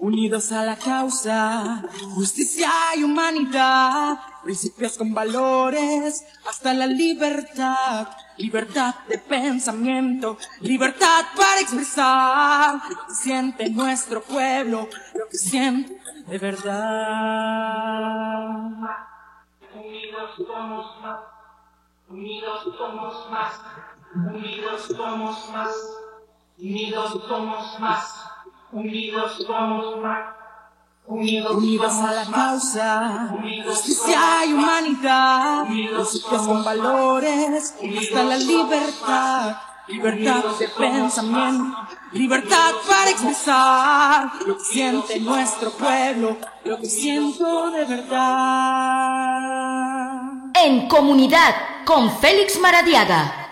unidos a la causa, justicia y humanidad, principios con valores, hasta la libertad, libertad de pensamiento, libertad para expresar lo que siente nuestro pueblo, lo que siente de verdad. Unidos somos más, unidos somos más, unidos somos más, unidos somos más. Unidos somos más. Unidos, a la causa, justicia y humanidad, principios con valores, hasta la libertad, libertad de pensamiento, libertad para expresar lo que siente nuestro pueblo, lo que siento de verdad. En comunidad con Félix Maradiaga.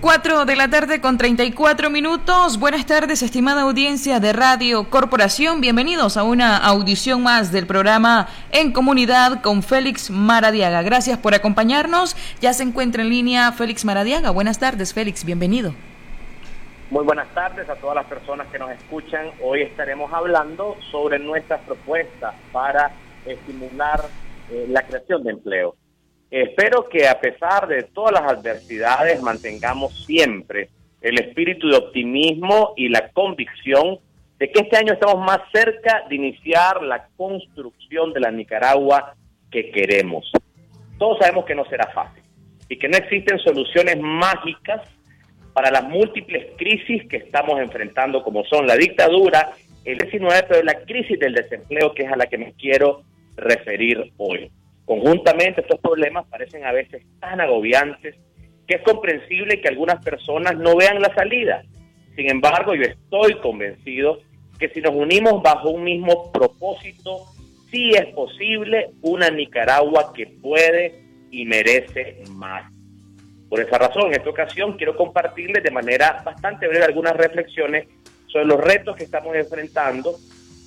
4 de la tarde con 34 minutos. Buenas tardes, estimada audiencia de Radio Corporación. Bienvenidos a una audición más del programa En Comunidad con Félix Maradiaga. Gracias por acompañarnos. Ya se encuentra en línea Félix Maradiaga. Buenas tardes, Félix. Bienvenido. Muy buenas tardes a todas las personas que nos escuchan. Hoy estaremos hablando sobre nuestras propuestas para estimular eh, la creación de empleo. Espero que a pesar de todas las adversidades mantengamos siempre el espíritu de optimismo y la convicción de que este año estamos más cerca de iniciar la construcción de la Nicaragua que queremos. Todos sabemos que no será fácil y que no existen soluciones mágicas para las múltiples crisis que estamos enfrentando, como son la dictadura, el 19, pero la crisis del desempleo, que es a la que me quiero referir hoy. Conjuntamente estos problemas parecen a veces tan agobiantes que es comprensible que algunas personas no vean la salida. Sin embargo, yo estoy convencido que si nos unimos bajo un mismo propósito, sí es posible una Nicaragua que puede y merece más. Por esa razón, en esta ocasión quiero compartirles de manera bastante breve algunas reflexiones sobre los retos que estamos enfrentando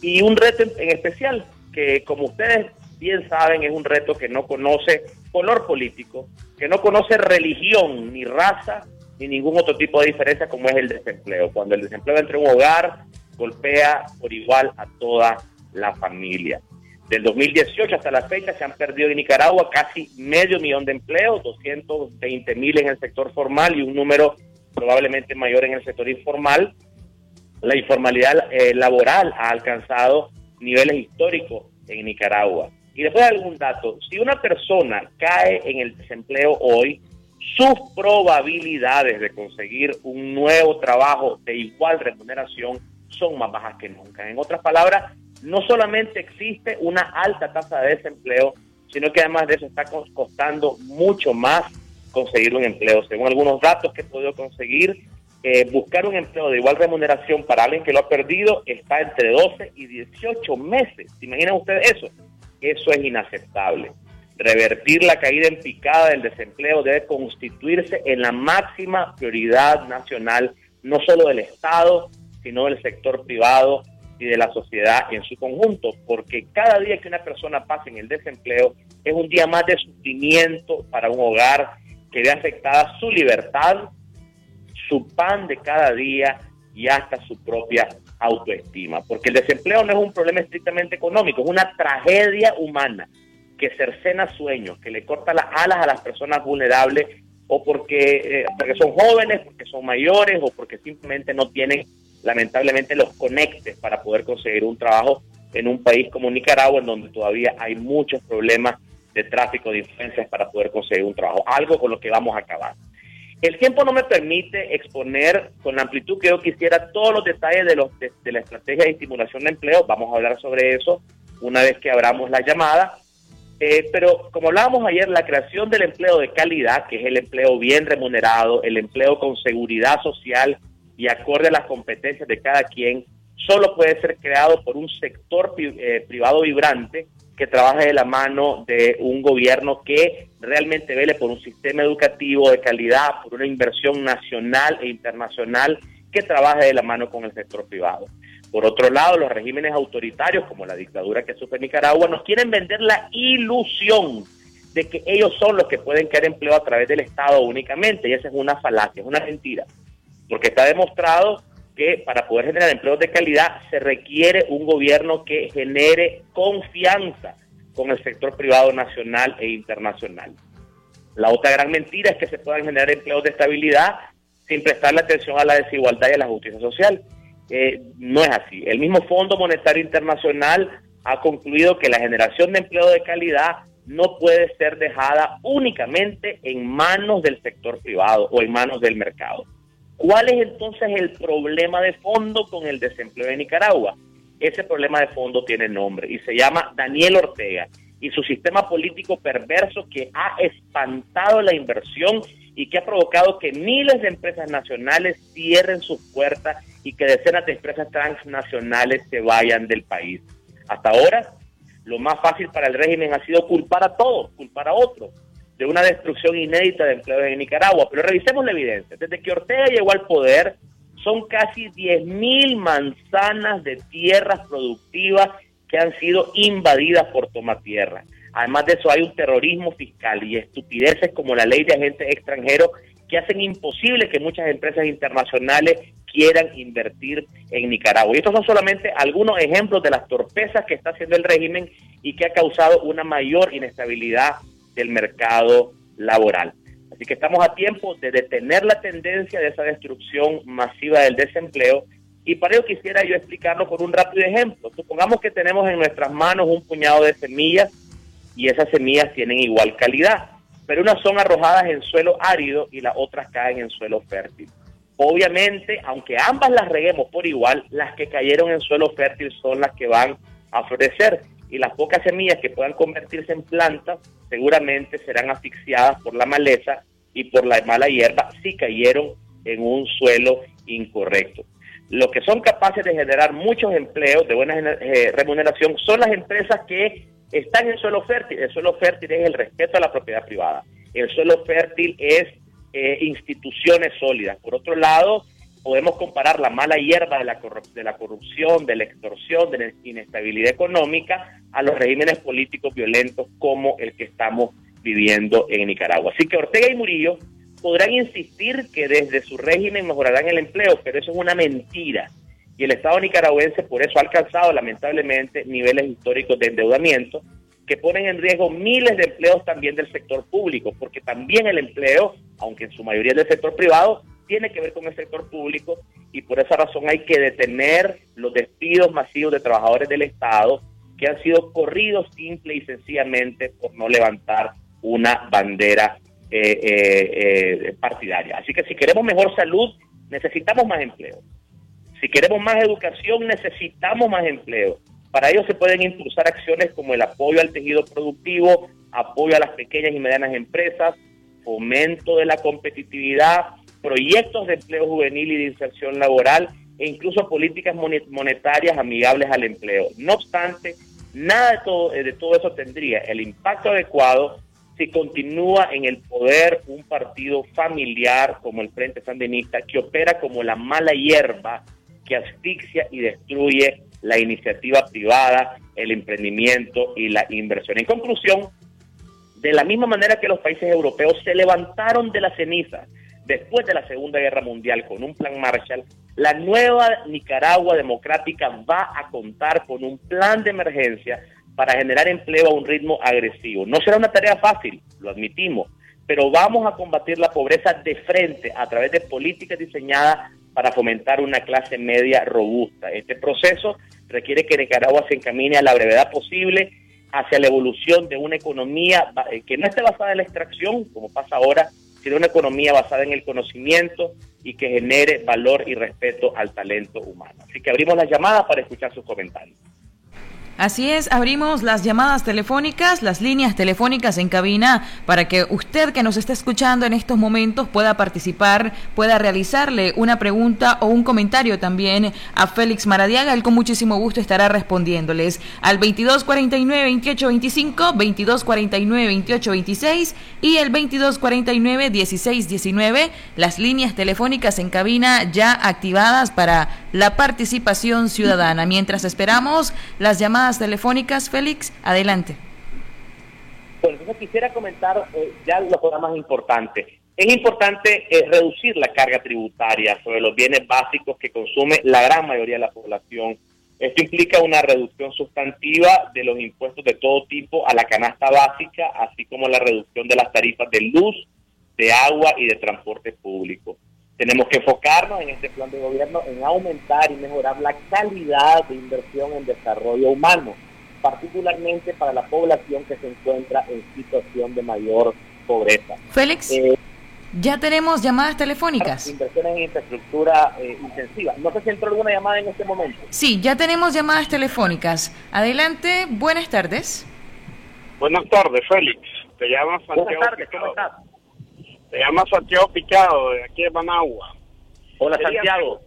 y un reto en especial que, como ustedes bien saben, es un reto que no conoce color político, que no conoce religión, ni raza, ni ningún otro tipo de diferencia como es el desempleo. Cuando el desempleo entra en un hogar, golpea por igual a toda la familia. Del 2018 hasta la fecha se han perdido en Nicaragua casi medio millón de empleos, 220 mil en el sector formal y un número probablemente mayor en el sector informal. La informalidad eh, laboral ha alcanzado niveles históricos en Nicaragua. Y después algún dato, si una persona cae en el desempleo hoy, sus probabilidades de conseguir un nuevo trabajo de igual remuneración son más bajas que nunca. En otras palabras, no solamente existe una alta tasa de desempleo, sino que además de eso está costando mucho más conseguir un empleo. Según algunos datos que he podido conseguir, eh, buscar un empleo de igual remuneración para alguien que lo ha perdido está entre 12 y 18 meses. ¿Se imaginan ustedes eso? Eso es inaceptable. Revertir la caída en picada del desempleo debe constituirse en la máxima prioridad nacional, no solo del Estado, sino del sector privado y de la sociedad en su conjunto, porque cada día que una persona pasa en el desempleo es un día más de sufrimiento para un hogar que ve afectada su libertad, su pan de cada día y hasta su propia autoestima, porque el desempleo no es un problema estrictamente económico, es una tragedia humana que cercena sueños, que le corta las alas a las personas vulnerables o porque, eh, porque son jóvenes, porque son mayores o porque simplemente no tienen lamentablemente los conectes para poder conseguir un trabajo en un país como Nicaragua, en donde todavía hay muchos problemas de tráfico de influencias para poder conseguir un trabajo, algo con lo que vamos a acabar. El tiempo no me permite exponer con la amplitud que yo quisiera todos los detalles de, los, de, la estrategia de estimulación de empleo. Vamos a hablar sobre eso una vez que abramos la llamada. Eh, pero como hablábamos ayer, la creación del empleo de calidad, que es el empleo bien remunerado, el empleo con seguridad social y acorde a las competencias de cada quien, solo puede ser creado por un sector eh, privado vibrante que trabaje de la mano de un gobierno que realmente vele por un sistema educativo de calidad, por una inversión nacional e internacional que trabaje de la mano con el sector privado. Por otro lado, los regímenes autoritarios, como la dictadura que sufre Nicaragua, nos quieren vender la ilusión de que ellos son los que pueden crear empleo a través del Estado únicamente, y esa es una falacia, es una mentira, porque está demostrado que para poder generar empleos de calidad se requiere un gobierno que genere confianza con el sector privado nacional e internacional. La otra gran mentira es que se puedan generar empleos de estabilidad sin prestarle atención a la desigualdad y a la justicia social. Eh, no es así. El mismo Fondo Monetario Internacional ha concluido que la generación de empleo de calidad no puede ser dejada únicamente en manos del sector privado o en manos del mercado. ¿Cuál es entonces el problema de fondo con el desempleo de Nicaragua? Ese problema de fondo tiene nombre y se llama Daniel Ortega y su sistema político perverso que ha espantado la inversión y que ha provocado que miles de empresas nacionales cierren sus puertas y que decenas de empresas transnacionales se vayan del país. Hasta ahora, lo más fácil para el régimen ha sido culpar a todos, culpar a otros, de una destrucción inédita de empleos en Nicaragua. Pero revisemos la evidencia. Desde que Ortega llegó al poder, son casi 10.000 manzanas de tierras productivas que han sido invadidas por tomatierra. Además de eso, hay un terrorismo fiscal y estupideces como la ley de agentes extranjeros que hacen imposible que muchas empresas internacionales quieran invertir en Nicaragua. Y estos son solamente algunos ejemplos de las torpezas que está haciendo el régimen y que ha causado una mayor inestabilidad del mercado laboral. Así que estamos a tiempo de detener la tendencia de esa destrucción masiva del desempleo y para ello quisiera yo explicarlo con un rápido ejemplo. Supongamos que tenemos en nuestras manos un puñado de semillas y esas semillas tienen igual calidad, pero unas son arrojadas en suelo árido y las otras caen en suelo fértil. Obviamente, aunque ambas las reguemos por igual, las que cayeron en suelo fértil son las que van a florecer y las pocas semillas que puedan convertirse en plantas seguramente serán asfixiadas por la maleza y por la mala hierba si cayeron en un suelo incorrecto. Los que son capaces de generar muchos empleos de buena eh, remuneración son las empresas que están en suelo fértil. El suelo fértil es el respeto a la propiedad privada. El suelo fértil es eh, instituciones sólidas. Por otro lado, podemos comparar la mala hierba de la, de la corrupción, de la extorsión, de la inestabilidad económica a los regímenes políticos violentos como el que estamos viviendo en Nicaragua. Así que Ortega y Murillo podrán insistir que desde su régimen mejorarán el empleo, pero eso es una mentira. Y el Estado nicaragüense por eso ha alcanzado lamentablemente niveles históricos de endeudamiento que ponen en riesgo miles de empleos también del sector público, porque también el empleo, aunque en su mayoría es del sector privado, tiene que ver con el sector público y por esa razón hay que detener los despidos masivos de trabajadores del Estado que han sido corridos simple y sencillamente por no levantar una bandera eh, eh, eh, partidaria. Así que si queremos mejor salud, necesitamos más empleo. Si queremos más educación, necesitamos más empleo. Para ello se pueden impulsar acciones como el apoyo al tejido productivo, apoyo a las pequeñas y medianas empresas, fomento de la competitividad, proyectos de empleo juvenil y de inserción laboral e incluso políticas monetarias amigables al empleo. No obstante, nada de todo, de todo eso tendría el impacto adecuado si continúa en el poder un partido familiar como el Frente Sandinista que opera como la mala hierba que asfixia y destruye la iniciativa privada, el emprendimiento y la inversión. En conclusión, de la misma manera que los países europeos se levantaron de la ceniza después de la Segunda Guerra Mundial con un plan Marshall, la nueva Nicaragua democrática va a contar con un plan de emergencia para generar empleo a un ritmo agresivo. No será una tarea fácil, lo admitimos, pero vamos a combatir la pobreza de frente a través de políticas diseñadas para fomentar una clase media robusta. Este proceso requiere que Nicaragua se encamine a la brevedad posible hacia la evolución de una economía eh, que no esté basada en la extracción, como pasa ahora, sino una economía basada en el conocimiento y que genere valor y respeto al talento humano. Así que abrimos las llamadas para escuchar sus comentarios. Así es, abrimos las llamadas telefónicas, las líneas telefónicas en cabina para que usted que nos está escuchando en estos momentos pueda participar, pueda realizarle una pregunta o un comentario también a Félix Maradiaga. Él con muchísimo gusto estará respondiéndoles al 2249-2825, 2249-2826 y el 2249-1619. Las líneas telefónicas en cabina ya activadas para la participación ciudadana. Mientras esperamos las llamadas telefónicas, Félix, adelante. Bueno, entonces quisiera comentar eh, ya lo más importante. Es importante eh, reducir la carga tributaria sobre los bienes básicos que consume la gran mayoría de la población. Esto implica una reducción sustantiva de los impuestos de todo tipo a la canasta básica, así como la reducción de las tarifas de luz, de agua y de transporte público. Tenemos que enfocarnos en este plan de gobierno en aumentar y mejorar la calidad de inversión en desarrollo humano, particularmente para la población que se encuentra en situación de mayor pobreza. Félix. Eh, ya tenemos llamadas telefónicas. Inversiones en infraestructura eh, intensiva. No sé si entró alguna llamada en este momento. Sí, ya tenemos llamadas telefónicas. Adelante, buenas tardes. Buenas tardes, Félix. Te llama Santiago Buenas tardes, ¿cómo estás? Te llama Santiago Picado, de aquí de Managua. Hola, Santiago.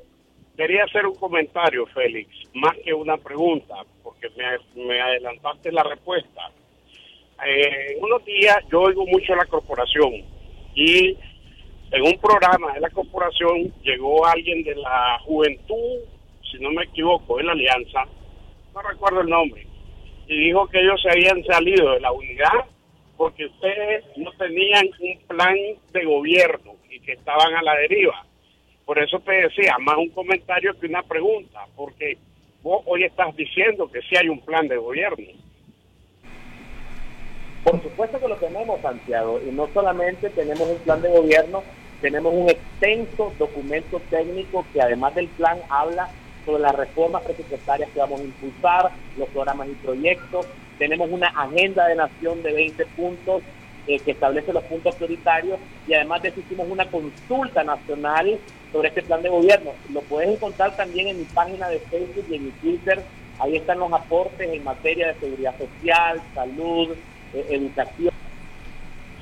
quería hacer un comentario, Félix, más que una pregunta, porque me, me adelantaste la respuesta. Eh, en unos días yo oigo mucho a la corporación y en un programa de la corporación llegó alguien de la juventud, si no me equivoco, de la alianza, no recuerdo el nombre, y dijo que ellos se habían salido de la unidad porque ustedes no tenían un plan de gobierno y que estaban a la deriva. Por eso te decía, más un comentario que una pregunta, porque vos hoy estás diciendo que sí hay un plan de gobierno. Por supuesto que lo tenemos, Santiago, y no solamente tenemos un plan de gobierno, tenemos un extenso documento técnico que además del plan habla sobre las reformas presupuestarias que vamos a impulsar, los programas y proyectos. Tenemos una agenda de nación de 20 puntos eh, que establece los puntos prioritarios y además de eso hicimos una consulta nacional sobre este plan de gobierno. Lo puedes encontrar también en mi página de Facebook y en mi Twitter. Ahí están los aportes en materia de seguridad social, salud, eh, educación.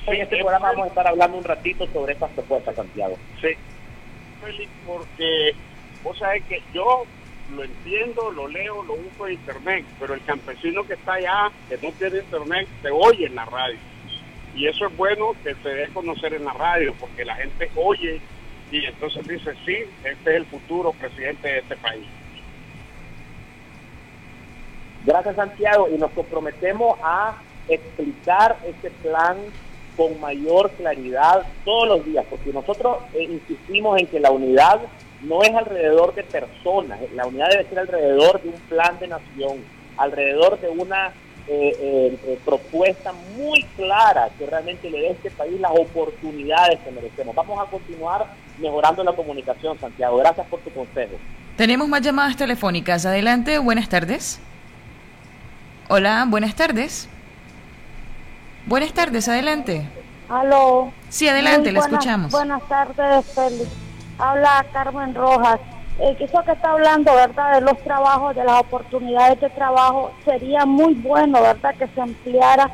en este programa vamos a estar hablando un ratito sobre estas propuestas, Santiago. Sí, porque vos sabés que yo lo entiendo, lo leo, lo uso en internet, pero el campesino que está allá, que no tiene internet, se oye en la radio. Y eso es bueno que se dé conocer en la radio, porque la gente oye y entonces dice, sí, este es el futuro presidente de este país. Gracias Santiago y nos comprometemos a explicar este plan con mayor claridad todos los días, porque nosotros eh, insistimos en que la unidad no es alrededor de personas, la unidad debe ser alrededor de un plan de nación, alrededor de una eh, eh, propuesta muy clara que realmente le dé a este país las oportunidades que merecemos. Vamos a continuar mejorando la comunicación, Santiago. Gracias por tu consejo. Tenemos más llamadas telefónicas. Adelante, buenas tardes. Hola, buenas tardes. Buenas tardes, adelante. Aló. Sí, adelante, le escuchamos. Buenas tardes, Félix. Habla Carmen Rojas. Eh, eso que está hablando, ¿verdad?, de los trabajos, de las oportunidades de trabajo, sería muy bueno, ¿verdad?, que se ampliara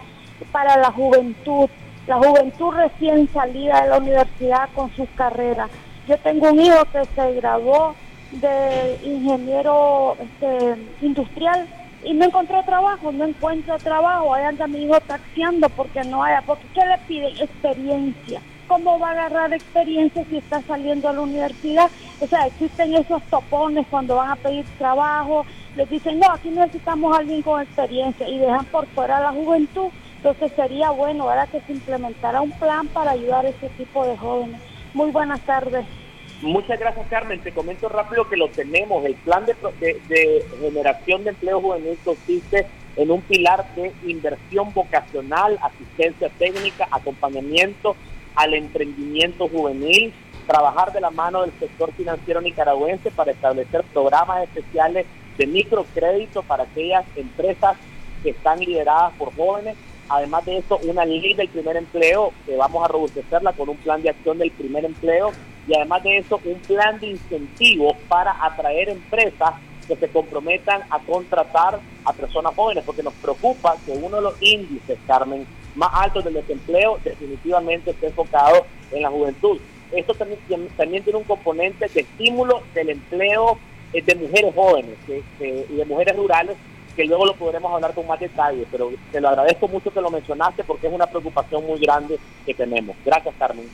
para la juventud, la juventud recién salida de la universidad con sus carreras. Yo tengo un hijo que se graduó de ingeniero este, industrial y no encontró trabajo, no encuentra trabajo, ahí anda mi hijo taxiando porque no haya, porque ¿qué le piden? Experiencia. ¿Cómo va a agarrar experiencia si está saliendo a la universidad? O sea, existen esos topones cuando van a pedir trabajo, les dicen, no, aquí necesitamos a alguien con experiencia y dejan por fuera a la juventud. Entonces sería bueno, ¿verdad?, que se implementara un plan para ayudar a ese tipo de jóvenes. Muy buenas tardes. Muchas gracias, Carmen. Te comento rápido que lo tenemos. El plan de, generación de empleo juvenil consiste en un pilar de inversión vocacional, asistencia técnica, acompañamiento al emprendimiento juvenil, trabajar de la mano del sector financiero nicaragüense para establecer programas especiales de microcrédito para aquellas empresas que están lideradas por jóvenes. Además de eso, una ley del primer empleo que vamos a robustecerla con un plan de acción del primer empleo y además de eso un plan de incentivos para atraer empresas que se comprometan a contratar a personas jóvenes, porque nos preocupa que uno de los índices, Carmen, más altos del desempleo definitivamente esté enfocado en la juventud. Esto también, también tiene un componente de estímulo del empleo eh, de mujeres jóvenes y de mujeres rurales, que luego lo podremos hablar con más detalle, pero te lo agradezco mucho que lo mencionaste porque es una preocupación muy grande que tenemos. Gracias, Carmen.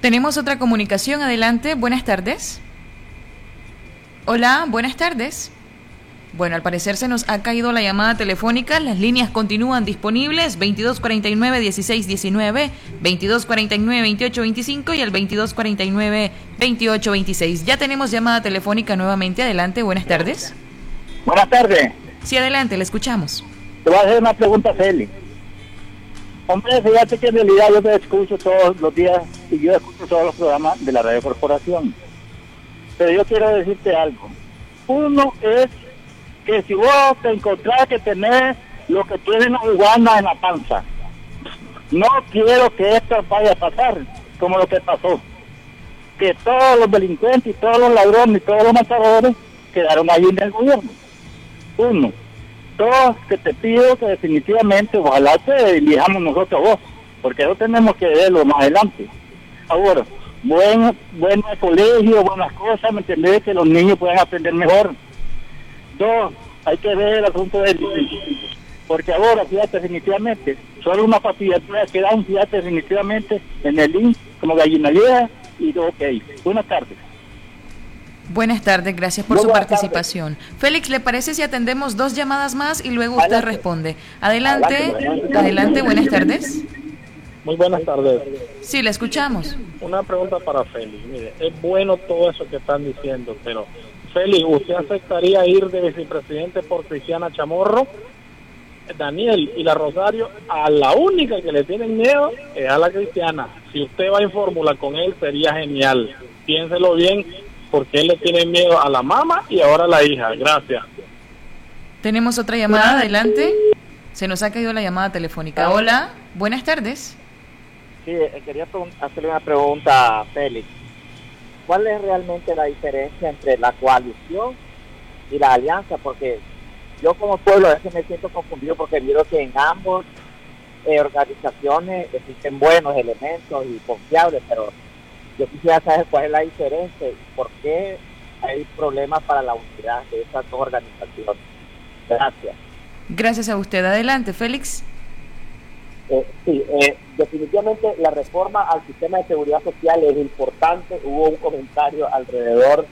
Tenemos otra comunicación. Adelante. Buenas tardes. Hola, buenas tardes. Bueno, al parecer se nos ha caído la llamada telefónica. Las líneas continúan disponibles 2249-1619, 2249-2825 y el 2249-2826. Ya tenemos llamada telefónica nuevamente. Adelante, buenas tardes. Buenas tardes. Sí, adelante, le escuchamos. Te voy a hacer una pregunta, Feli. Hombre, fíjate que en realidad yo te escucho todos los días y yo escucho todos los programas de la radio corporación. Pero yo quiero decirte algo. Uno es que si vos te encontrás que tenés lo que tiene una iguana en la panza, no quiero que esto vaya a pasar como lo que pasó. Que todos los delincuentes y todos los ladrones y todos los matadores quedaron ahí en el gobierno. Uno. Dos, que te pido que definitivamente, ojalá te elijamos nosotros vos, porque eso tenemos que verlo más adelante. Ahora, buen, buen colegio, buenas cosas, ¿me entendés? Que los niños puedan aprender mejor. Dos, hay que ver el asunto del porque ahora, fíjate, definitivamente, solo una pastilla que dan, fíjate, definitivamente, en el link como gallina y ok. Buenas tardes. Buenas tardes, gracias por su participación. Félix, ¿le parece si atendemos dos llamadas más y luego usted responde? Adelante, adelante, buenas tardes. Muy buenas tardes. Sí, le escuchamos. Una pregunta para Félix. Mire, es bueno todo eso que están diciendo, pero Félix, ¿usted aceptaría ir de vicepresidente por Cristiana Chamorro? Daniel y la Rosario, a la única que le tienen miedo es a la Cristiana. Si usted va en fórmula con él, sería genial. Piénselo bien porque él le tiene miedo a la mamá y ahora a la hija. Gracias. Tenemos otra llamada, adelante. Se nos ha caído la llamada telefónica. Hola, buenas tardes. Sí, eh, quería hacerle una pregunta a Félix. ¿Cuál es realmente la diferencia entre la coalición y la alianza? Porque yo como pueblo a veces me siento confundido porque miro que en ambos eh, organizaciones existen buenos elementos y confiables, pero yo quisiera saber cuál es la diferencia y por qué hay problemas para la unidad de esas dos organizaciones. Gracias. Gracias a usted. Adelante, Félix. Eh, sí, eh, definitivamente la reforma al sistema de seguridad social es importante. Hubo un comentario alrededor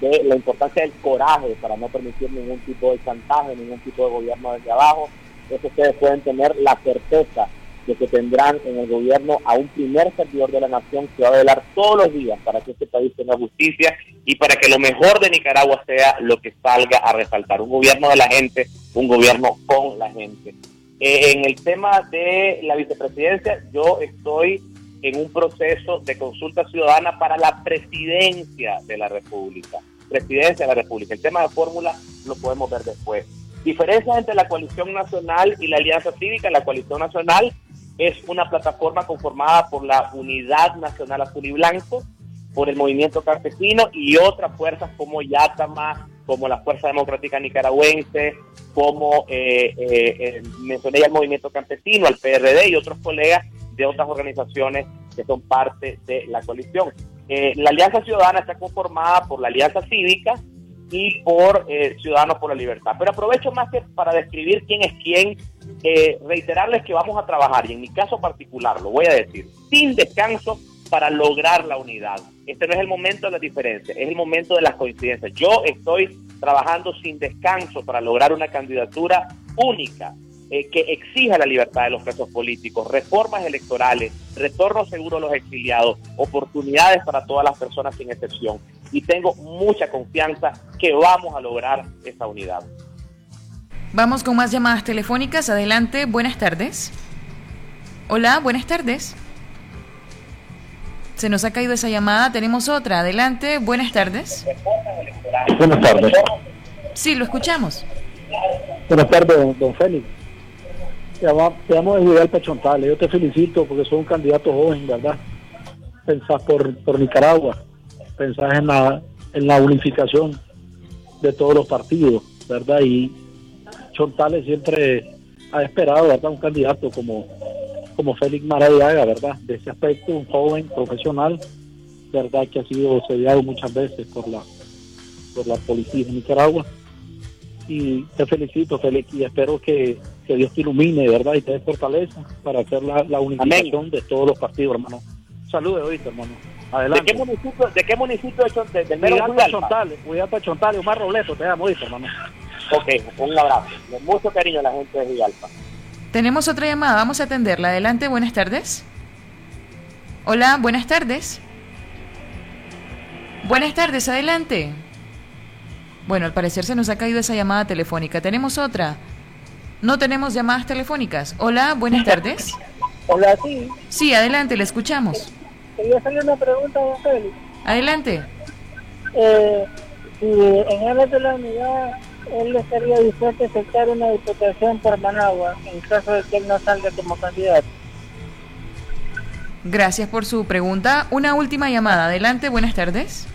de la importancia del coraje para no permitir ningún tipo de chantaje, ningún tipo de gobierno desde abajo. Eso ustedes pueden tener la certeza de que tendrán en el gobierno a un primer servidor de la nación que va a velar todos los días para que este país tenga justicia y para que lo mejor de Nicaragua sea lo que salga a resaltar. Un gobierno de la gente, un gobierno con la gente. Eh, en el tema de la vicepresidencia, yo estoy en un proceso de consulta ciudadana para la presidencia de la República. Presidencia de la República. El tema de fórmula lo podemos ver después. Diferencia entre la coalición nacional y la alianza cívica. La coalición nacional es una plataforma conformada por la Unidad Nacional Azul y Blanco, por el Movimiento Campesino y otras fuerzas como Yatama, como la Fuerza Democrática Nicaragüense, como eh, eh, eh, mencioné ya el Movimiento Campesino, al PRD y otros colegas de otras organizaciones que son parte de la coalición. la Alianza Ciudadana está conformada por la Alianza Cívica, y por eh, Ciudadanos por la Libertad. Pero aprovecho más que para describir quién es quién, eh, reiterarles que vamos a trabajar, y en mi caso particular, lo voy a decir, sin descanso para lograr la unidad. Este no es el momento de la diferencia, es el momento de las coincidencias. Yo estoy trabajando sin descanso para lograr una candidatura única eh, que exija la libertad de los presos políticos, reformas electorales, retorno seguro a los exiliados, oportunidades para todas las personas sin excepción y tengo mucha confianza que vamos a lograr esa unidad. Vamos con más llamadas telefónicas. Adelante, buenas tardes. Hola, buenas tardes. Se nos ha caído esa llamada, tenemos otra. Adelante, buenas tardes. Buenas tardes. Sí, lo escuchamos. Buenas tardes, don Félix. Te llamo, te llamo de Pechontales. Yo te felicito porque soy un candidato joven, ¿verdad? Pensás por, por Nicaragua pensar en la, en la unificación de todos los partidos, ¿verdad? Y Chontales siempre ha esperado, ¿verdad? Un candidato como, como Félix Maradiaga, ¿verdad? De ese aspecto, un joven profesional, ¿verdad? Que ha sido sediado muchas veces por la, por la policía de Nicaragua. Y te felicito, Félix, y espero que, Dios te ilumine, ¿verdad? Y te dé fortaleza para hacer la, la unificación de todos los partidos, hermano. Saludos hoy, hermano. ¿De qué municipio, de qué municipio de, del mero Chontales, Chontales, Omar Robleto, te amo, hermano. Ok, un abrazo. Con mucho cariño a la gente de Villalpa. Tenemos otra llamada, vamos a atenderla. Adelante, buenas tardes. Hola, buenas tardes. Buenas tardes, adelante. Bueno, al parecer se nos ha caído esa llamada telefónica. ¿Tenemos otra? No tenemos llamadas telefónicas. Hola, buenas tardes. Hola, sí. Sí, adelante, le escuchamos. Quería hacerle una pregunta a Félix. Adelante. Eh, si en aras de la unidad él estaría dispuesto a aceptar una diputación por Managua en caso de que él no salga como candidato. Gracias por su pregunta. Una última llamada. Adelante, buenas tardes.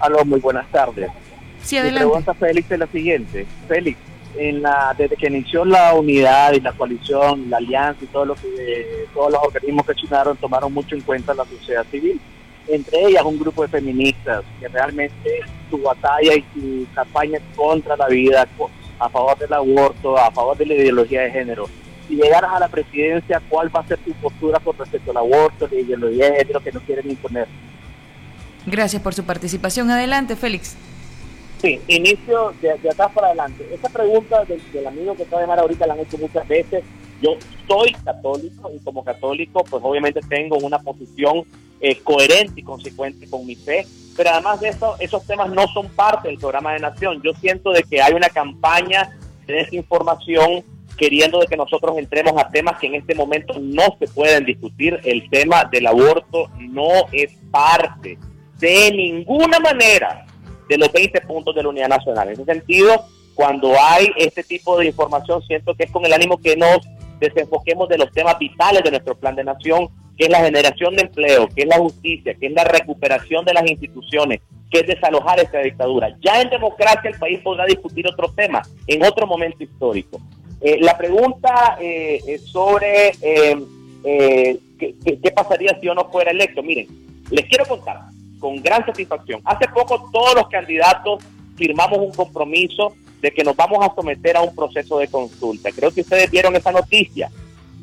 Aló, muy buenas tardes. Sí, Mi adelante. pregunta, Félix, es la siguiente. Félix, en la, desde que inició la unidad y la coalición, la alianza y todo lo que, todos los organismos que accionaron tomaron mucho en cuenta la sociedad civil. Entre ellas un grupo de feministas que realmente su batalla y su campaña contra la vida, a favor del aborto, a favor de la ideología de género. Si llegaras a la presidencia, ¿cuál va a ser tu postura con respecto al aborto, la ideología de género que nos quieren imponer? Gracias por su participación. Adelante, Félix. Sí, inicio de, de atrás para adelante. Esa pregunta del, del amigo que acaba de llamar ahorita la han hecho muchas veces. Yo soy católico y como católico, pues obviamente tengo una posición eh, coherente y consecuente con mi fe. Pero además de eso, esos temas no son parte del programa de Nación. Yo siento de que hay una campaña de desinformación queriendo de que nosotros entremos a temas que en este momento no se pueden discutir. El tema del aborto no es parte de ninguna manera de los 20 puntos de la Unidad Nacional. En ese sentido, cuando hay este tipo de información, siento que es con el ánimo que nos desenfoquemos de los temas vitales de nuestro plan de nación, que es la generación de empleo, que es la justicia, que es la recuperación de las instituciones, que es desalojar esta dictadura. Ya en democracia el país podrá discutir otros temas en otro momento histórico. Eh, la pregunta eh, sobre eh, eh, ¿qué, qué, qué pasaría si yo no fuera electo, miren, les quiero contar con gran satisfacción. Hace poco todos los candidatos firmamos un compromiso de que nos vamos a someter a un proceso de consulta. Creo que ustedes vieron esa noticia.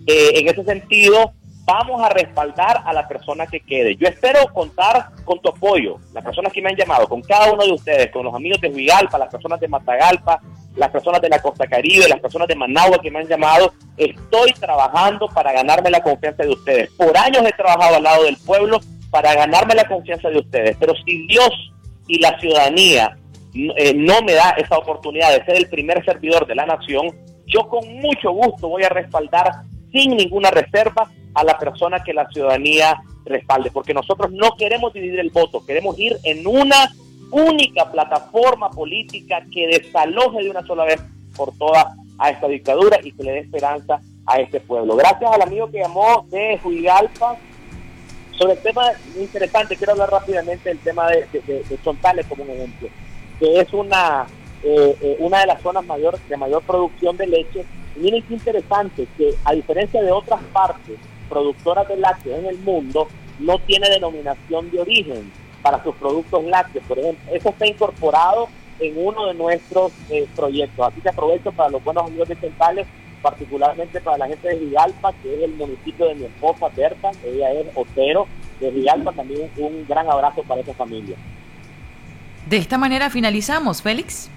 Eh, en ese sentido, vamos a respaldar a la persona que quede. Yo espero contar con tu apoyo, las personas que me han llamado, con cada uno de ustedes, con los amigos de Huigalpa, las personas de Matagalpa, las personas de la Costa Caribe, las personas de Managua que me han llamado. Estoy trabajando para ganarme la confianza de ustedes. Por años he trabajado al lado del pueblo para ganarme la confianza de ustedes. Pero si Dios y la ciudadanía eh, no me da esa oportunidad de ser el primer servidor de la nación, yo con mucho gusto voy a respaldar sin ninguna reserva a la persona que la ciudadanía respalde, porque nosotros no queremos dividir el voto, queremos ir en una única plataforma política que desaloje de una sola vez por todas a esta dictadura y que le dé esperanza a este pueblo. Gracias al amigo que llamó de Juigalpa, sobre el tema interesante, quiero hablar rápidamente del tema de, de, de, de Chontales como un ejemplo, que es una, eh, eh, una de las zonas mayor, de mayor producción de leche. Y miren qué interesante, que a diferencia de otras partes productoras de lácteos en el mundo, no tiene denominación de origen para sus productos lácteos, por ejemplo. Eso está incorporado en uno de nuestros eh, proyectos. Así que aprovecho para los buenos amigos de Centrales, particularmente para la gente de Vigalpa, que es el municipio de mi esposa Berta, ella es Otero de Vigalpa, también un gran abrazo para esa familia. De esta manera finalizamos, Félix.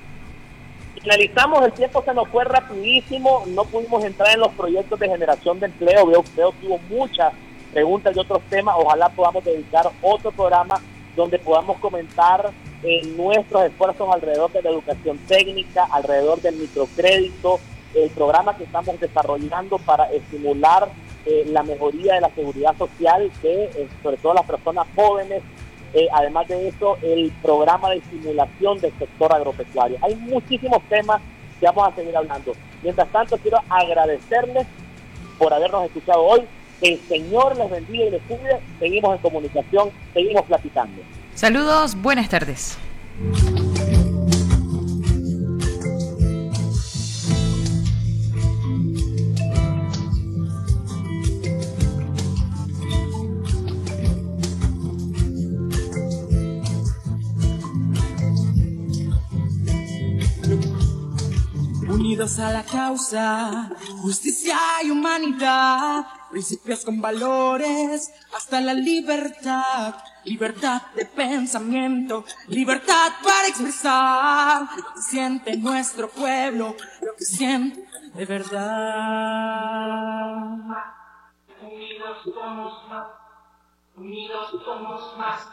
Finalizamos, el tiempo se nos fue rapidísimo, no pudimos entrar en los proyectos de generación de empleo, veo, veo que hubo muchas preguntas y otros temas, ojalá podamos dedicar otro programa donde podamos comentar eh, nuestros esfuerzos alrededor de la educación técnica, alrededor del microcrédito, el programa que estamos desarrollando para estimular eh, la mejoría de la seguridad social de eh, sobre todo las personas jóvenes, eh, además de eso el programa de estimulación del sector agropecuario. Hay muchísimos temas que vamos a seguir hablando. Mientras tanto, quiero agradecerles por habernos escuchado hoy. Que el Señor les bendiga y les cuide. Seguimos en comunicación, seguimos platicando. Saludos, buenas tardes. Unidos a la causa, justicia y humanidad, principios con valores, hasta la libertad. libertad de pensamiento, libertad para expresar lo que siente nuestro pueblo, lo que siente de verdad. Unidos somos más, unidos somos más.